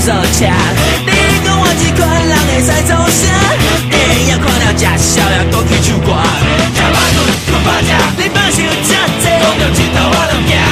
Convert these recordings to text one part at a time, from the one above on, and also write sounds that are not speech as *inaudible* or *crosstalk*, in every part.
但对本扫车。你讲我这款人会使创啥？电影看了吃宵夜，讲起唱歌。吃饱顿，困饱食，你放想这济，讲到尽头我都行。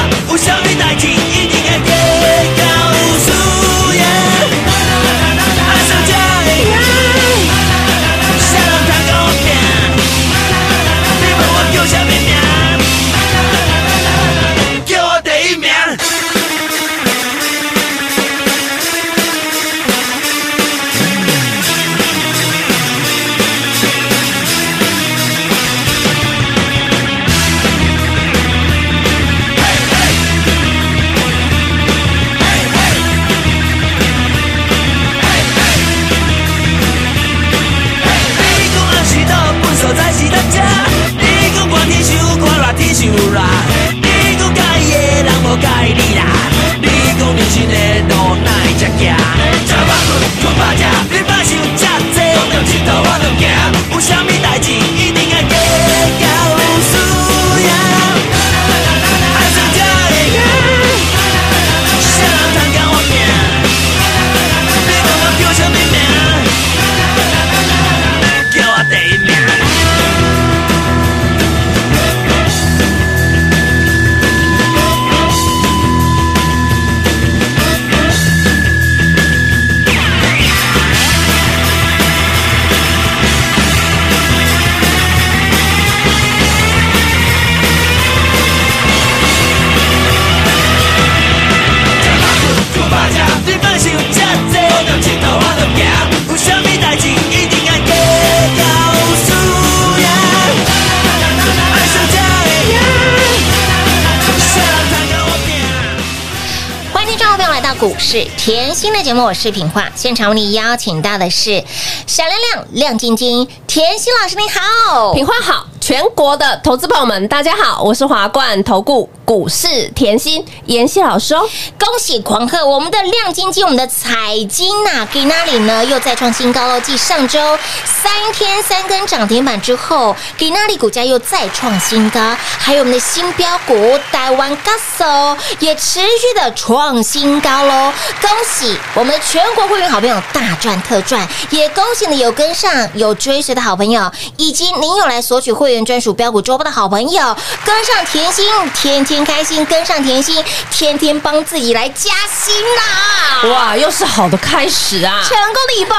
市新的节目，我是品化。现场为你邀请到的是闪亮亮、亮晶晶、甜心老师，你好。品花好，全国的投资朋友们，大家好，我是华冠投顾股市甜心妍希老师哦。恭喜狂贺我们的亮晶晶，我们的彩金呐、给那里呢又再创新高喽！继上周三天三根涨停板之后，给那里股价又再创新高，还有我们的新标股台湾 GASO 也持续的创新高喽！恭喜我们的全国会员好朋友大赚特赚，也恭喜你有跟上有追随的好朋友，以及您有来索取会员专属标股周报的好朋友，跟上甜心，天天开心；跟上甜心，天天帮自己来加薪啦！哇，又是好的开始啊！成功的一半，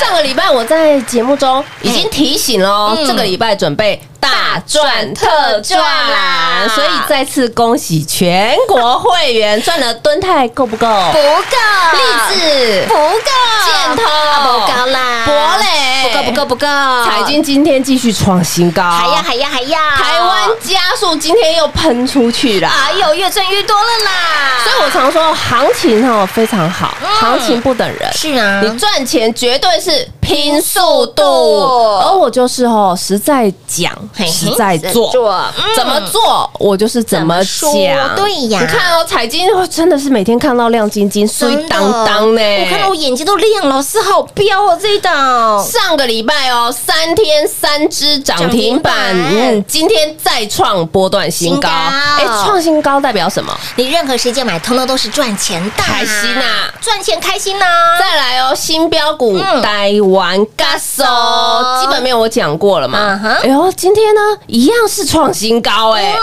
上个礼拜我在节目中已经提醒了哦，嗯这个礼拜准备大赚特赚啦。所以再次恭喜全国会员赚了吨泰够不够？不够，励志。不够，建通啊不够啦，博磊。不够不够不够，财经今天继续创新高，还要还要还要，台湾加速今天又喷出去了。哎呦越赚越多了啦！所以我常说行情哦非常好，嗯。行情不等人。是啊，你赚钱绝对是拼速度，度。而我就是哦，实在讲，在做，嗯。怎么做？我就是怎么讲。说。对呀。你看哦，彩金哦真的是每天看到亮晶晶、碎真的。当当呢。我看到我眼睛都亮了，老师好彪哦这一档，上个礼拜哦，三天三只涨停板，嗯，今天再创波段新高。哎，创新高代表什么？你任何时间买，通通都是赚钱的，开心呐赚钱开心呐！再来哦，新标股嗯。台湾 GASO，基本面我讲过了嘛。哎呦，今天天呢一样是创新高哎，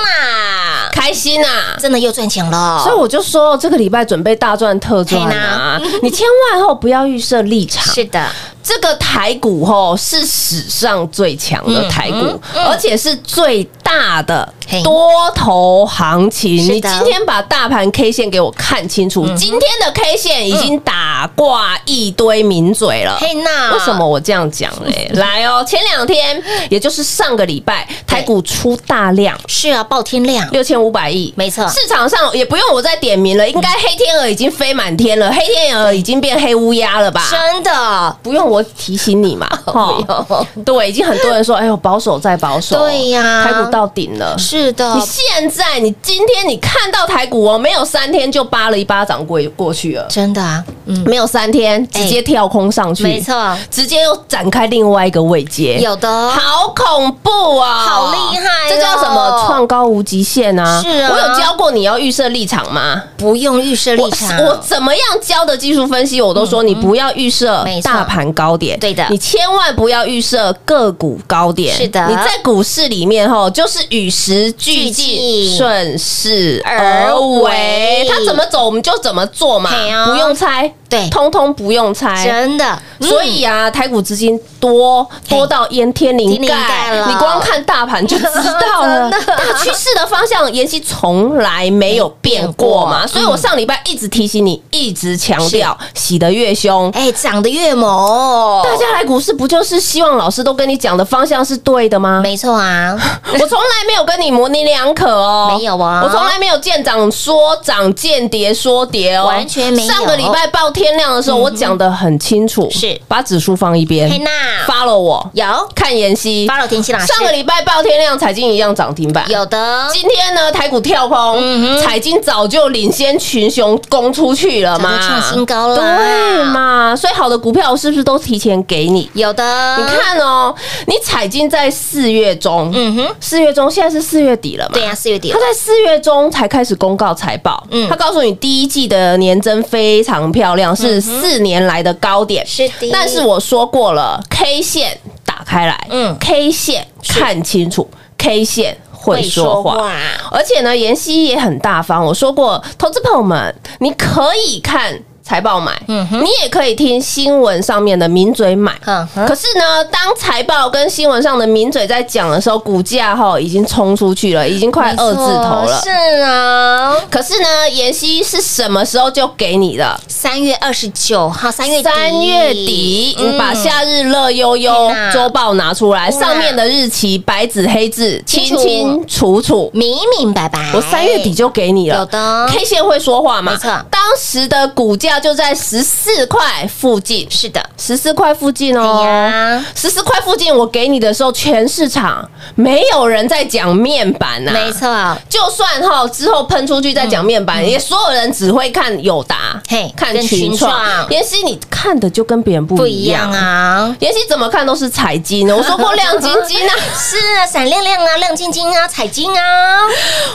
开心啊！真的又赚钱了，所以我就说，这个礼拜准备大赚特赚啊！*laughs* 你千万后不要预设立场。是的，这个台股吼是史上最强的台股，嗯嗯而且是最大的多头行情。你今天把大盘 K 线给我看清楚，今天的 K 线已经打挂一堆名嘴了。嘿娜为什么我这样讲嘞？*laughs* 来哦，前两天，也就是上个礼拜，台股出大量。是啊，爆天量，六千五百亿，没错。市场上也不用我再点名了，应该黑天鹅已经飞满天了，黑天鹅已经变黑乌鸦了吧？真的。不用我提醒你嘛，*laughs* 不用。对，已经很多人说，哎呦，保守再保守，对呀。台股到顶了。是的。你，现在，你今天你看到台股哦，没有三天就扒了一巴掌过过去了，真的啊，嗯，没有三天直接跳空上去，没错，直接又展开另外一个位阶，有的。好恐怖啊、好厉害哦。这叫什么？创高无极限啊！是啊。我有教过你要预设立场吗？不用预设立场，我我怎么样教的技术分析，我都说你不要预设大盘高点，对的。你千万不要预设个股高点。是的。你在股市里面哈，就是与时俱俱进，进顺势而而为。为。它怎么走，我们就怎么做嘛。啊，不用猜，对。通通不用猜。真的，所以啊，台股资金多多到淹天灵盖盖了，你光看大盘就知道了。*laughs* 大趋势的方向，妍希从来没有变过嘛，所以我上礼拜一直提醒你，一直强调，洗得越凶。哎，涨得越猛，大家来股市不就是希望老师都跟你讲的方向是对的吗？没错啊，*laughs* 我从来没有跟你模棱两可哦，没有啊。我从来没有见涨说涨，见跌说跌哦，完全没有。上个礼拜报天亮的时候，我讲的很清楚，是。把指数放一边嘿娜，follow 我，有。看妍希。发了田心老师，上个礼拜报天亮，彩金一样涨停板，有的，今天呢，台股跳空，嗯彩金早就领先群雄攻出去了嘛，创新高了。对嘛？所以好的股票我是不是都提前给你？有的，你，看哦，你彩金在四月中，嗯哼，四月中现在是四月底了嘛？对呀，四月底他在四月中才开始公告财报，嗯。他告诉你第一季的年增非常漂亮，是四年来的高点。是的但是我说过了，K 线打开来，嗯嗯，K 线看清楚，K 线会说。话，而且呢，妍希也很大方。我说过，投资朋友们，你可以看财报买，嗯你也可以听新闻上面的名嘴买。嗯可是呢，当财报跟新闻上的名嘴在讲的时候，股价哈已经冲出去了，已经快二字头了。是啊，可是呢，妍希是什么时候就给你的？三月二十九号，三月底。三月底，把夏日乐悠悠周报拿出来，上面的日期白纸黑字，清清清楚楚。明明白白，我三月底就给你了，有的。K 线会说话吗？没错。当时的股价就在十四块附近，是的，十四块附近哎哦呀。十四块附近，我给你的时候，全市场没有人在讲面板呐、没。错，就算哈之后喷出去再讲面板，也所有人只会看友达嗯嘿，看群群创。创。妍希，你看的就跟别人不不一一样样。啊。妍希怎么看都是彩金呢，我说过亮晶晶啊，*laughs* 是啊，闪亮亮啊，亮晶晶啊，彩金啊，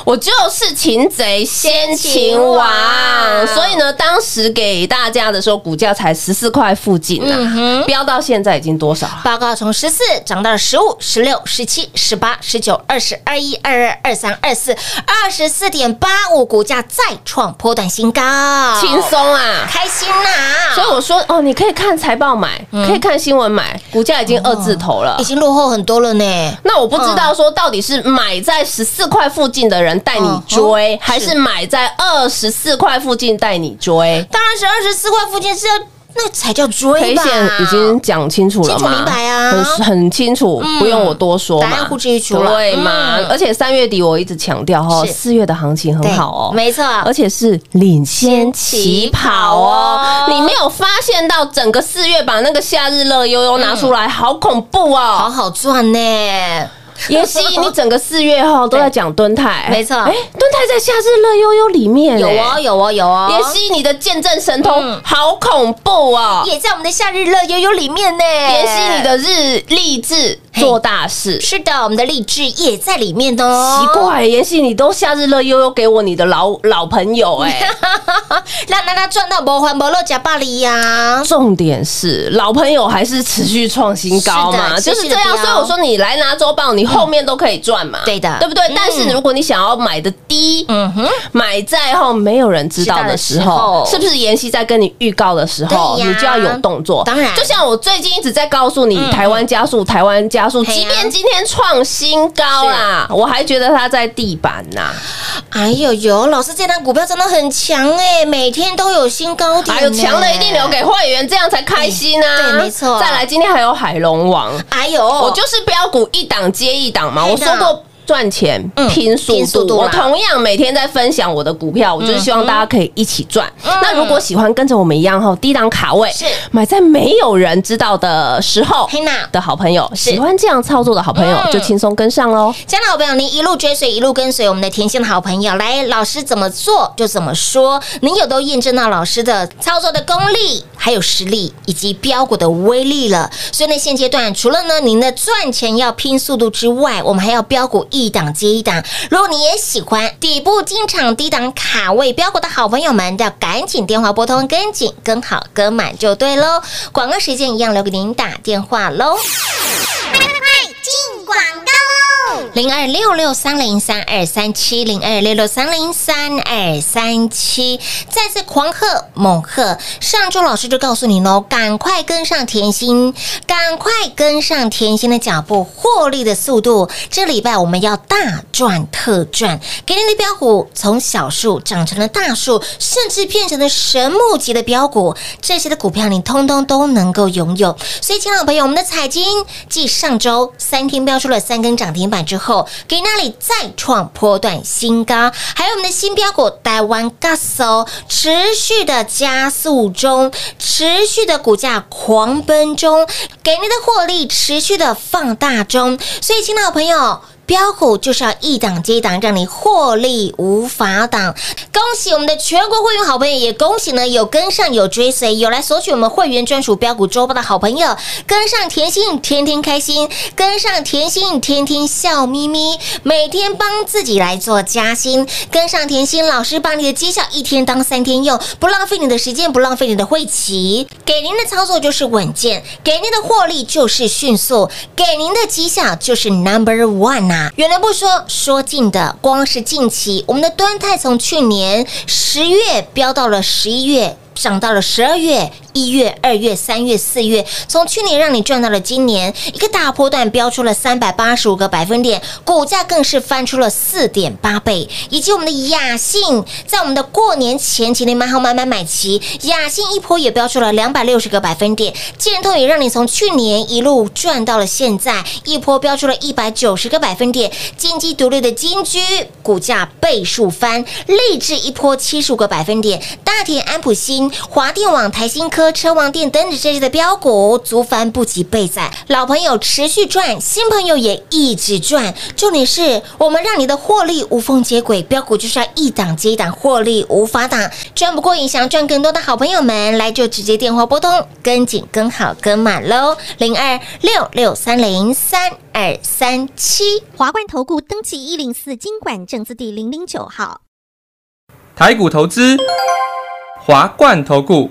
我就是擒贼先擒王。所以呢，当时给大家的时候，股价才十四块附近嗯呢，飙到现在已经多少了？报告从十四涨到了十五、十六、十七、十八、十九、二十二一、二二、二三、二四、二十四点八五，股价再创波段新高，轻松啊！开心呐！所以我说哦，你可以看财报买，可以看新闻买，股价已经二字头了已。经落后很多了呢。那我不知道说到底是买在十四块附近的人带你追，嗯还是买在二十四块附近带你追当然是二十四块附近是要那才叫追吧？线已经讲清楚了清楚嘛？明白啊很很清楚，不用我多说嘛。呼之欲出了对嘛嗯？而且三月底我一直强调哈，四月的行情很好哦，没错，而且是领先起跑哦。你没有发现到整个四月把那个夏日乐悠悠拿出来，好恐怖哦好哦！好赚呢。*laughs* 妍希，你整个四月哈都在讲敦泰，*laughs* 没错哎，敦泰在夏日乐悠悠里面，有哎哦，。有哦，有哦。妍希，你的见证神通嗯好恐怖哦！也在我们的夏日乐悠悠里面呢。妍希，你的日励志做大事。是的，我们的励志也在里面哦。奇，怪，妍希，你都夏日乐悠悠给我你的老老朋友哎、让 *laughs* 让他赚到不还不乐假巴黎呀。重点是老朋友还是持续创新高嘛，是就是这样。所以我说你来拿周报，你后面都可以赚嘛，对的对不对嗯？但是如果你想要买的低，嗯哼，买在后没有人知道的时候，是不是妍希在跟你预告的时候，你就要有动作？当然就像我最近一直在告诉你，嗯台湾加速，台湾加加速，即便今天创新高啦，我还觉得它在地板呐。哎呦呦，老师这单股票真的很强哎，每天都有新高点呢，还有强的一定留给会员，这样才开心啊！对没错再来，今天还有海龙王，哎呦，我就是标股一档接一档嘛，我说过。赚钱嗯拼速度，我同样每天在分享我的股票，我就是希望大家可以一起赚。嗯。那如果喜欢跟着我们一样哈，低档卡位是。买在没有人知道的时候的好朋友，喜欢这样操作的好朋友嗯。就轻松跟上喽。亲爱的好朋友，您一路追随，一路跟随我们的甜心的好朋友，来，老师怎么做就怎么说，您有都验证到老师的操作的功力，还有实力以及标股的威力了。所以呢，现阶段除了呢您的赚钱要拼速度之外，我们还要标股一档接一档。如果你也喜欢底部进场、低档卡位标股的好朋友们，要赶紧电话拨通，跟紧跟好跟满就对喽。广告时间一样留给您打电话喽。快进广告零二六六三零三二三七零二六六三零三二三七，再次狂贺猛贺！上周老师就告诉你喽，赶快跟上甜心，赶快跟上甜心的脚步，获利的速度。这礼拜我们要大赚特赚，给你的标股从小数长成了大数，甚至变成了神木级的标股，这些的股票你通通都能够拥有。所以，亲爱的朋友，我们的彩金继上周三天标出了三根涨停板之后，给那里再创波段新高，还有我们的新标股台湾 GASO 持续的加速中，持续的股价狂奔中，给您的获利持续的放大中。所以，亲爱的朋友。标股就是要一档接一档，让你获利无法挡。恭喜我们的全国会员好朋友，也恭喜呢有跟上、有追随、有来索取我们会员专属标股周报的好朋友，跟上甜心天天开心，跟上甜心天天笑眯眯，每天帮自己来做加薪，跟上甜心老师把你的绩效一天当三天用，不浪费你的时间，不浪费你的会期，给您的操作就是稳健，给您的获利就是迅速，给您的绩效就是 number one 啊！远的不说，说近的，光是近期，我们的端泰从去年十月飙到了十一月。涨到了十二月、一月、二月、三月、四月，从去年让你赚到了今年，一个大波段飙出了三百八十五个百分点，股价更是翻出了四点八倍，以及我们的雅信，在我们的过年前期的买好买买买齐，雅信一波也飙出了两百六十个百分点，建通也让你从去年一路赚到了现在，一波飙出了一百九十个百分点，金鸡独立的金居股价倍数翻，励志一波七十五个百分点，大田安普新。华电网、台新科、车王店等等这些的标股，足翻不及倍载。老朋友持续赚，新朋友也一直赚。重点是我们让你的获利无缝接轨，标股就是要一档接一档，获利无法挡。赚不过瘾，想赚更多的好朋友们，来就直接电话拨通，跟紧、跟好、跟满喽，零二六六三零三二三七。华冠投顾登记一零四经管证字第零零九号。台股投资，华冠投顾。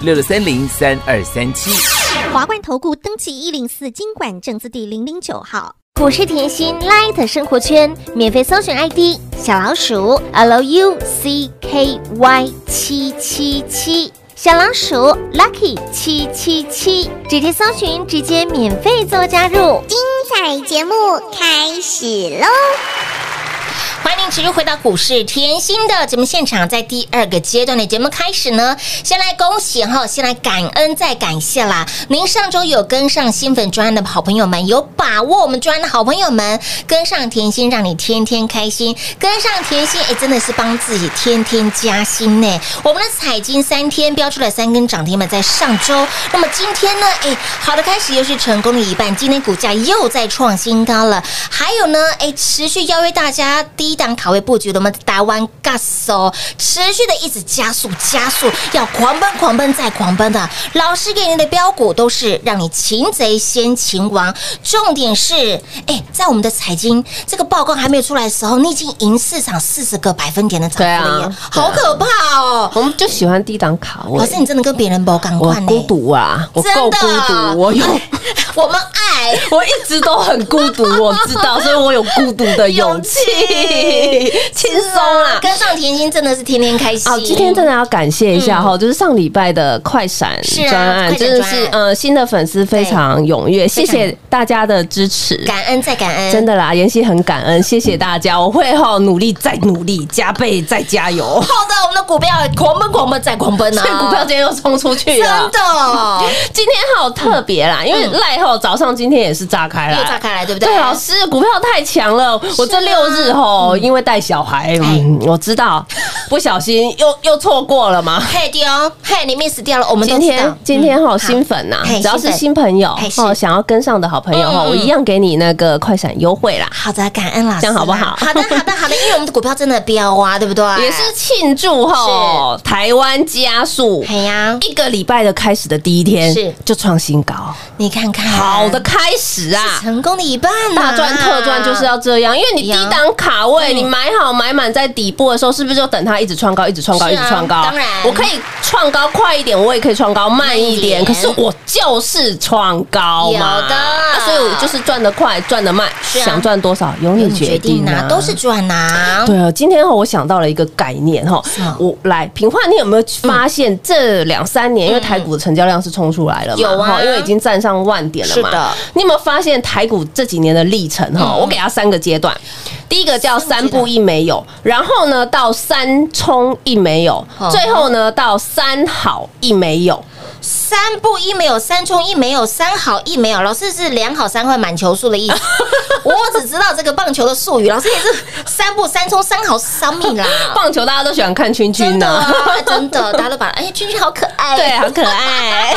六六三零三二三七。华冠投顾登记一零四经管证字第零零九号。股市甜心 Light 生活圈免费搜寻 ID 小老鼠 Lucky 七七七，小老鼠 Lucky 七七七，直接搜寻，直接免费做加入。精彩节目开始喽！欢迎您持续回到股市甜心的节目现场，在第二个阶段的节目开始呢，先来恭喜哈，先来感恩再感谢啦！您上周有跟上新粉专的好朋友们，有把握我们专的好朋友们，跟上甜心，让你天天开心，跟上甜心，哎，真的是帮自己天天加薪呢。我们的彩金三天标出了三根涨停板，在上周，那么今天呢，哎，好的开始又是成功的一半，今天股价又在创新高了。还有呢，哎，持续邀约大家低档卡位布局的我们台湾 gas 哦，持续的一直加速加速，要狂奔狂奔再狂奔的。老师给你的标股都是让你擒贼先擒王，重点是，哎，在我们的财经这个报告还没有出来的时候，你已经赢市场四十个百分点的涨幅好可怕哦！我们就喜欢低档卡位老。师，你真的跟别人不赶我快呢？孤独啊，我够孤独，我有，我们爱。*laughs* 我一直都很孤独，我知道，所以我有孤独的勇气，*laughs* 轻松啦。跟上甜心真的是天天开心。哦，今天真的要感谢一下哈，就是上礼拜的快闪专案，真的是呃新的粉丝非常踊跃，谢谢大家的支持。感恩再感恩，真的啦，妍希很感恩，谢谢大家，我会哈努力再努力，加倍再加油。好的，我们的股票狂奔狂奔再狂奔啊！所以股票今天又冲出去了真。的 *laughs* 今天好特别啦，因为赖后早上今天也是炸开了，又炸开来，对不对？对，老师，股票太强了。我这六日吼，因为带小孩，嗯，我知道，不小心又又错过了嘛。嘿丢，嘿你 miss 掉了，我们今天。今天哈嗯新粉呐，只要是新朋友嘿哦，想要跟上的好朋友哈，嗯我一样给你那个快闪优惠啦。好的，感恩老师，这样好不好好的，好的，好的，因为我们的股票真的飙啊，对不对？也是庆祝哈台湾加速嘿呀，一个礼拜的开始的第一天是就创新高，你看看，好的开始啊！成功的一半呐，大赚特赚就是要这样，因为你低档卡位，嗯。你买好买满在底部的时候，是不是就等它一直创高，一直创高，啊一直创高？当然。我可以创高快一点，我也可以创高慢一点，可是我就是创高嘛。有的。啊所以我就是赚得快，赚得慢，想赚多少由你决定啊，都是赚呐。对啊，今天哈，我想到了一个概念哈，我来平话，你有没有发现这两三年，因为台股的成交量是冲出来了嘛，有啊。因为已经站上万点了嘛。是的，你有没有发现台股这几年的历程哈？我给它三个阶段，第一个叫三步一没有，然后呢到三冲一没有哦，最后呢到三好一没有。三步一没有，三冲一没有，三好一没有。老师是两好三坏满球数的意思。*laughs* 我只知道这个棒球的术语。老师也是三步三冲三好三米啦。*laughs* 棒球大家都喜欢看圈圈真的呢。啊，真的，*laughs* 大家都把哎呀，圈圈好可爱。对，好可爱啊！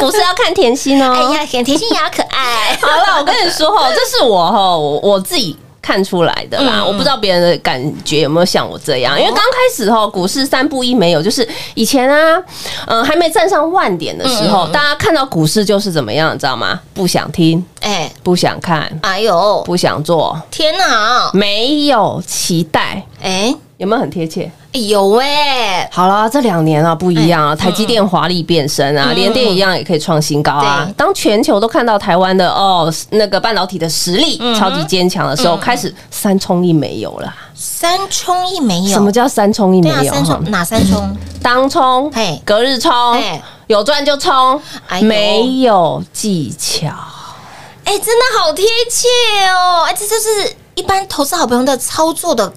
股市要看甜心哦。哎呀，甜甜心也好可爱。好了，我跟你说哦，这是我哦我我自己。看出来的啦，嗯我不知道别人的感觉有没有像我这样，因为刚开始哈，股市三不一没有，就是以前啊，嗯、还没站上万点的时候，大家看到股市就是怎么样，你知道吗？不想听，哎，不想看，哎呦，不想做，天哪！没有期待，哎，有没有很贴切？有哎，好了，这两年啊不一样啊，台积电华丽变身啊，联电一样也可以创新高啊对。当全球都看到台湾的哦那个半导体的实力超级坚强的时候，开始三冲一没有了。三冲一没有。什么叫三冲一没对啊，有？三冲哪三冲？当冲嘿，隔日冲嘿，有赚就冲哎，呦没有技巧。哎，真的好贴切哦！哎，这就是一般投资好朋友的操作的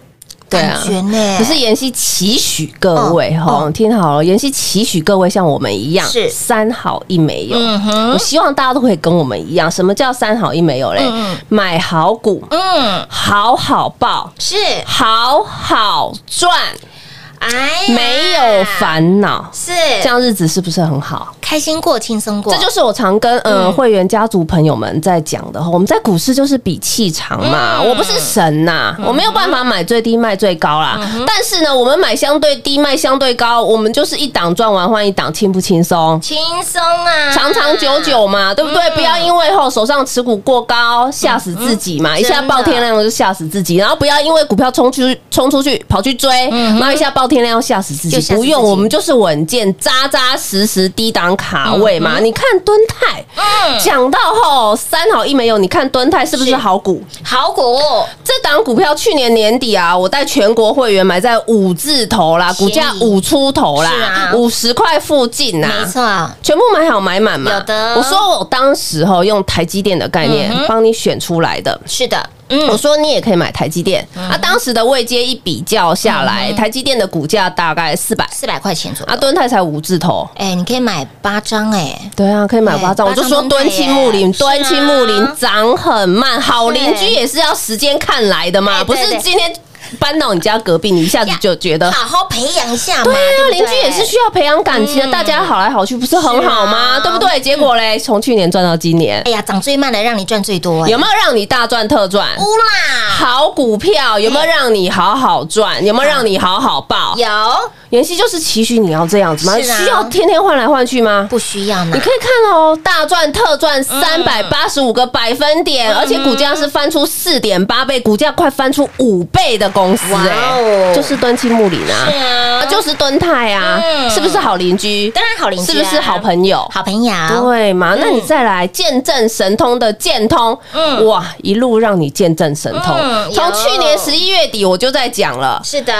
对啊感觉呢。可是妍希期许各位嗯哈，嗯听好了，妍希期许各位像我们一样，是三好一没有。嗯哼我希望大家都可以跟我们一样，什么叫三好一没有嘞？嗯买好股，嗯，好好报，是，好好赚，哎，没有烦恼，是。这样日子是不是很好？开心过，轻松过，这就是我常跟呃嗯。会员家族朋友们在讲的哈，我们在股市就是比气场嘛，嗯。我不是神呐，我没有办法买最低卖最高啦，嗯但是呢，我们买相对低卖相对高，我们就是一档赚完换一档，轻不轻松？轻松啊，长长久久嘛，对不对？不要因为后手上持股过高吓死自己嘛，一下爆天量就吓死自己，然后不要因为股票冲出冲出去跑去追，然后一下爆天天要吓死自己，不用，我们就是稳健扎扎实实低档卡位嘛。你看敦泰，讲到后三好一没有，你看敦泰是不是是好股？好股，这档股票去年年底啊，我带全国会员买在五字头啦，股价五出头啦啊，五十块附近呐，没错，全部买好买满嘛。有的。我说我当时哈用台积电的概念帮你选出来的，是的，嗯。我说你也可以买台积电。啊，当时的位阶一比较下来，台积电的股价大概四百，四百块钱左右。啊，。敦泰才五字头。哎，你可以买八张哎，对啊，可以买八张。对我就说敦泰敦亲睦邻，耶是啊。敦亲睦邻涨很慢，好邻居也是要时间看来的嘛，不是今天搬到你家隔壁，你一下子就觉得。好好培养一下嘛。对啊，邻居也是需要培养感情的，嗯大家好来好去，不是很好吗？对不对？结果嘞，从去年赚到今年，哎呀，涨最慢的让你赚最多哎。有没有让你大赚特赚？乌啦，好股票有没有让你好好赚？有没有让你好好报？有妍希就是期许你要这样子吗？需要天天换来换去吗？不需要呢你？可以看哦，大赚特赚三百八十五个百分点，而且股价是翻出四点八倍，股价快翻出五倍的公司哦，就是敦亲睦邻啊，是啊就是敦泰啊，嗯是不是好邻居？当然好邻居啊是不是好朋友？好朋友，对嘛？那你嗯再来见证神通的建通，嗯哇，一路让你见证神通嗯。从去年十一月底我就在讲了。是的，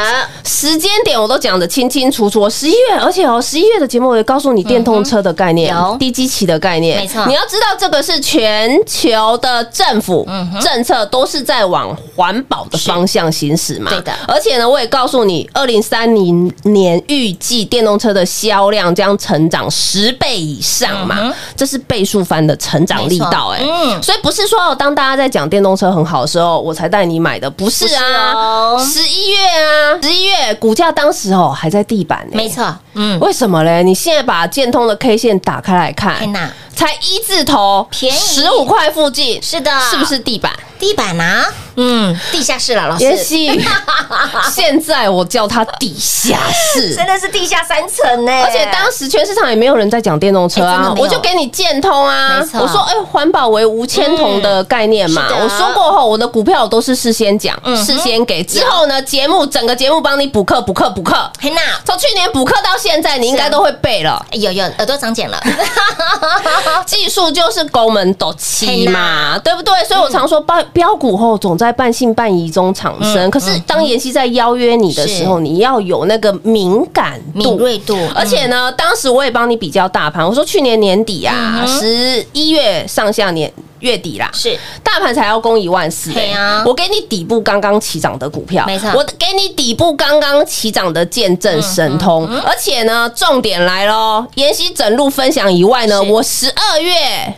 时间点我都讲的清清清楚楚，十一月，而且哦，十一月的节目我也告诉你电动车的概念有，低基期的概念，没错。你要知道这个是全球的政府嗯政策都是在往环保的方向行驶嘛，对的。而且呢，我也告诉你，二零三零年预计电动车的销量将成长十倍以上嘛，这是倍数翻的成长力道，哎。所以不是说哦，当大家在讲电动车很好的时候，我才带你买的，不是啊。哦，十一月啊，十一月股价当时哦还在地板呢，没错，嗯，为什么嘞？你现在把建通的 K 线打开来看，天哪，才一字头，便宜。十五块附近，是的。是不是地板？地板啊，嗯，地下室了，老师，也许 *laughs* 现在我叫它地下室。真的是地下三层呢，而且当时全市场也没有人在讲电动车啊我就给你建通啊我说哎，环保为无铅铜的概念嘛，嗯。我说过后，我的股票我都是事先讲，事先给，之后呢，节目整个节目帮你补课补课补课，嘿娜，从去年补课到现在，你应该都会背了。哎有有耳朵长茧了，*laughs* 技术就是宫门斗气嘛，对不对？所以我常嗯说标标股后总在半信半疑中产生。可是当妍希在邀约你的时候，你要有那个敏感敏。锐度，而且呢，当时我也帮你比较大盘，我说去年年底啊，十一月上下年月底啦，是。大盘才要攻一万四、对啊。我给你底部刚刚起涨的股票，没错。我给你底部刚刚起涨的见证神通，嗯而且呢，重点来喽，妍希整路分享以外呢，我十二月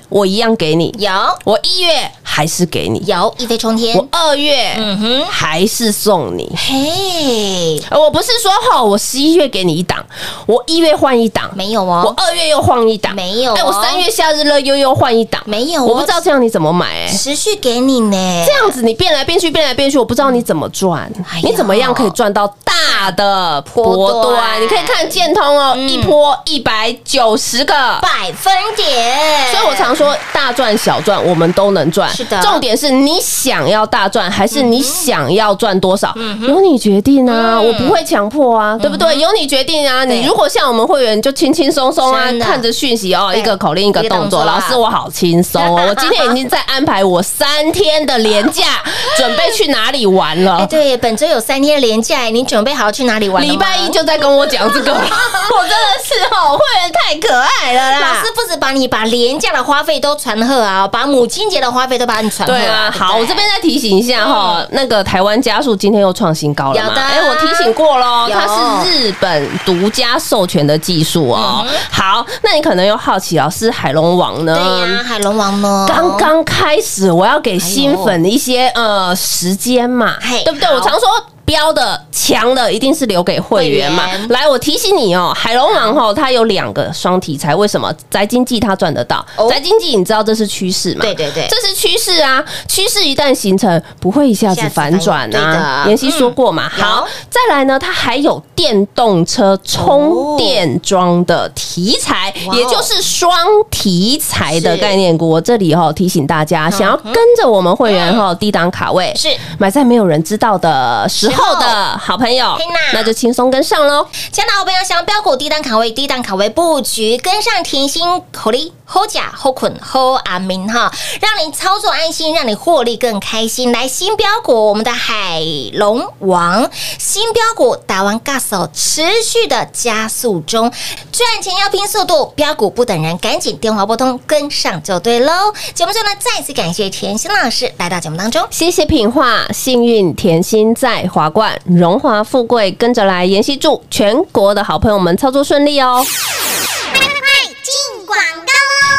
我一样给你，有。我一月还是给你，有一飞冲天。我，二月嗯哼，还是送你。嘿，呃我不是说吼，我十一月给你一档，我一月换一档，没有哦。我哦，二月又换一档，没有哦。哎，我三月夏日乐悠悠换一档，没有哦。我不知道这样你怎么买，哎。持续给你呢，这样子你变来变去，变来变去，我不知道你怎么赚。哎，你怎么样可以赚到大的波波段。段？你可以看建通哦，嗯。一波一百九十个。百分点，所以我常说大赚小赚我们都能赚，是的。重点是你想要大赚还是你想要赚多少，由你决定啊，嗯。我不会强迫啊，对不对？由你决定啊。你如果像我们会员就轻轻松松啊看着讯息哦，一个口令一个动作，老师我好轻松哦，我今天已经在安排我三天的连假，准备去哪里玩哎，了。对，本周有三天连假，你准备好去哪里玩？礼拜一就在跟我讲这个，*laughs* 我真的是哦，会员太可爱了啦。老师不止把你把廉价的花费都传贺啊，把母亲节的花费都把你传贺对啊，好，我这边再提醒一下哈，那个台湾加速今天又创新高了嘛？有的哎，我提醒过喽，有它是日本独家授权的技术哦。好，那你可能又好奇，老师海龙王呢？对呀，海龙王呢？刚刚开始，我要给新粉一些呃时间嘛，对不对？我常说。标的强的一定是留给会员嘛。来，我提醒你哦，海龙王哦，它有两个双题材，为什么？宅经济它赚得到。哦，宅经济你知道这是趋势嘛？对对对。这是趋势啊，趋势一旦形成，不会一下子反转啊。妍希说过嘛，嗯好，再来呢，它还有电动车充电桩的题材，哦。也就是双题材的概念股。我这里哈提醒大家，想要跟着我们会员哈低档卡位，是。买在没有人知道的时时候后的好朋友那就轻松跟上喽。亲爱的好朋友，想要标股低档卡位、低档卡位布局，跟上甜心口力。后甲后捆后阿明哈，让你操作安心，让你获利更开心。来新标股，我们的海龙王新标股打完 gas 持续的加速中，赚钱要拼速度，标股不等人，赶紧电话拨通跟上就对喽。节目中呢，再次感谢甜心老师来到节目当中。谢谢品画，幸运甜心在华华冠，荣华富贵跟着来。妍希祝全国的好朋友们操作顺利哦。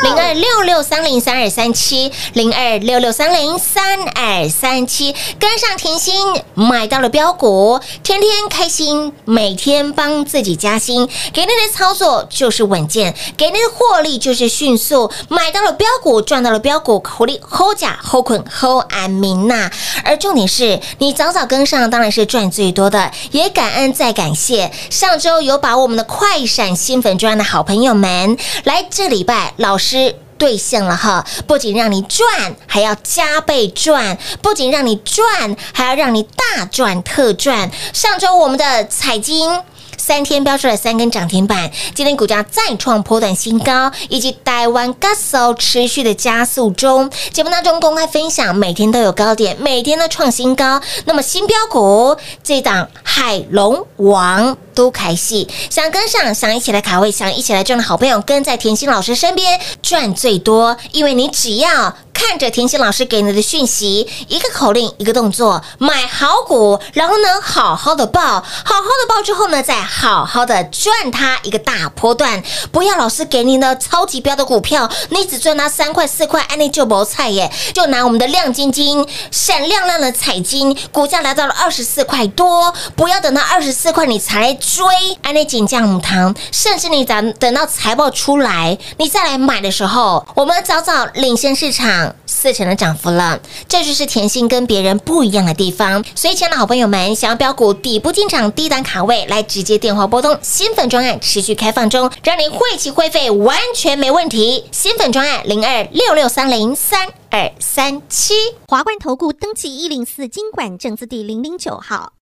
零二六六三零三二三七，零二六六三零三二三七，跟上甜心买到了标股，天天开心，每天帮自己加薪，给你的操作就是稳健，给你的获利就是迅速，买到了标股，赚到了标股，口力 hold 甲 hold 捆厚安民呐。而重点是你早早跟上，当然是赚最多的，也感恩再感谢。上周有把我们的快闪新粉专的好朋友们，来这礼拜老师。兑现了哈，不仅让你赚，还要加倍赚；不仅让你赚，还要让你大赚特赚。上周我们的彩金。三天标出了三根涨停板，今天股价再创波段新高，以及台湾 gas 持续的加速中。节目当中公开分享，每天都有高点，每天都创新高。那么新标股这档海龙王都开戏，想跟上，想一起来卡位，想一起来赚的好朋友，跟在甜心老师身边赚最多，因为你只要。看着甜心老师给你的讯息，一个口令，一个动作，买好股，然后呢，好好的报，好好的报之后呢，再好好的赚它一个大波段。不要老师给您的超级标的股票，你只赚它三块四块，安利就薄菜耶。就拿我们的亮晶晶，闪亮亮的彩金，股价来到了二十四块多，不要等到二十四块你才追，安利锦酱母糖，甚至你等等到财报出来，你再来买的时候，我们早早领先市场。四成的涨幅了，这就是甜心跟别人不一样的地方。所以，亲爱的好朋友们，想要标股底部进场、低档卡位，来直接电话拨通。新粉专案持续开放中，让你会期会费完全没问题。新粉专案零二六六三零三二三七华冠投顾登记一零四经管证字第零零九号。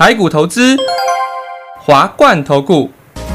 台股投资，华冠投顾。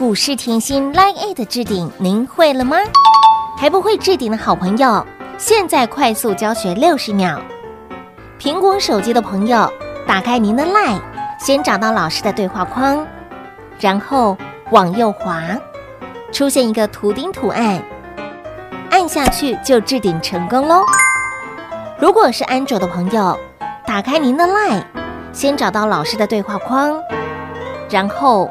股市甜心 Line A 的置顶，您会了吗？还不会置顶的好朋友，现在快速教学六十秒。苹果手机的朋友，打开您的 Line，先找到老师的对话框，然后往右滑，出现一个图钉图案，按下去就置顶成功喽。如果是安卓的朋友，打开您的 Line，先找到老师的对话框，然后。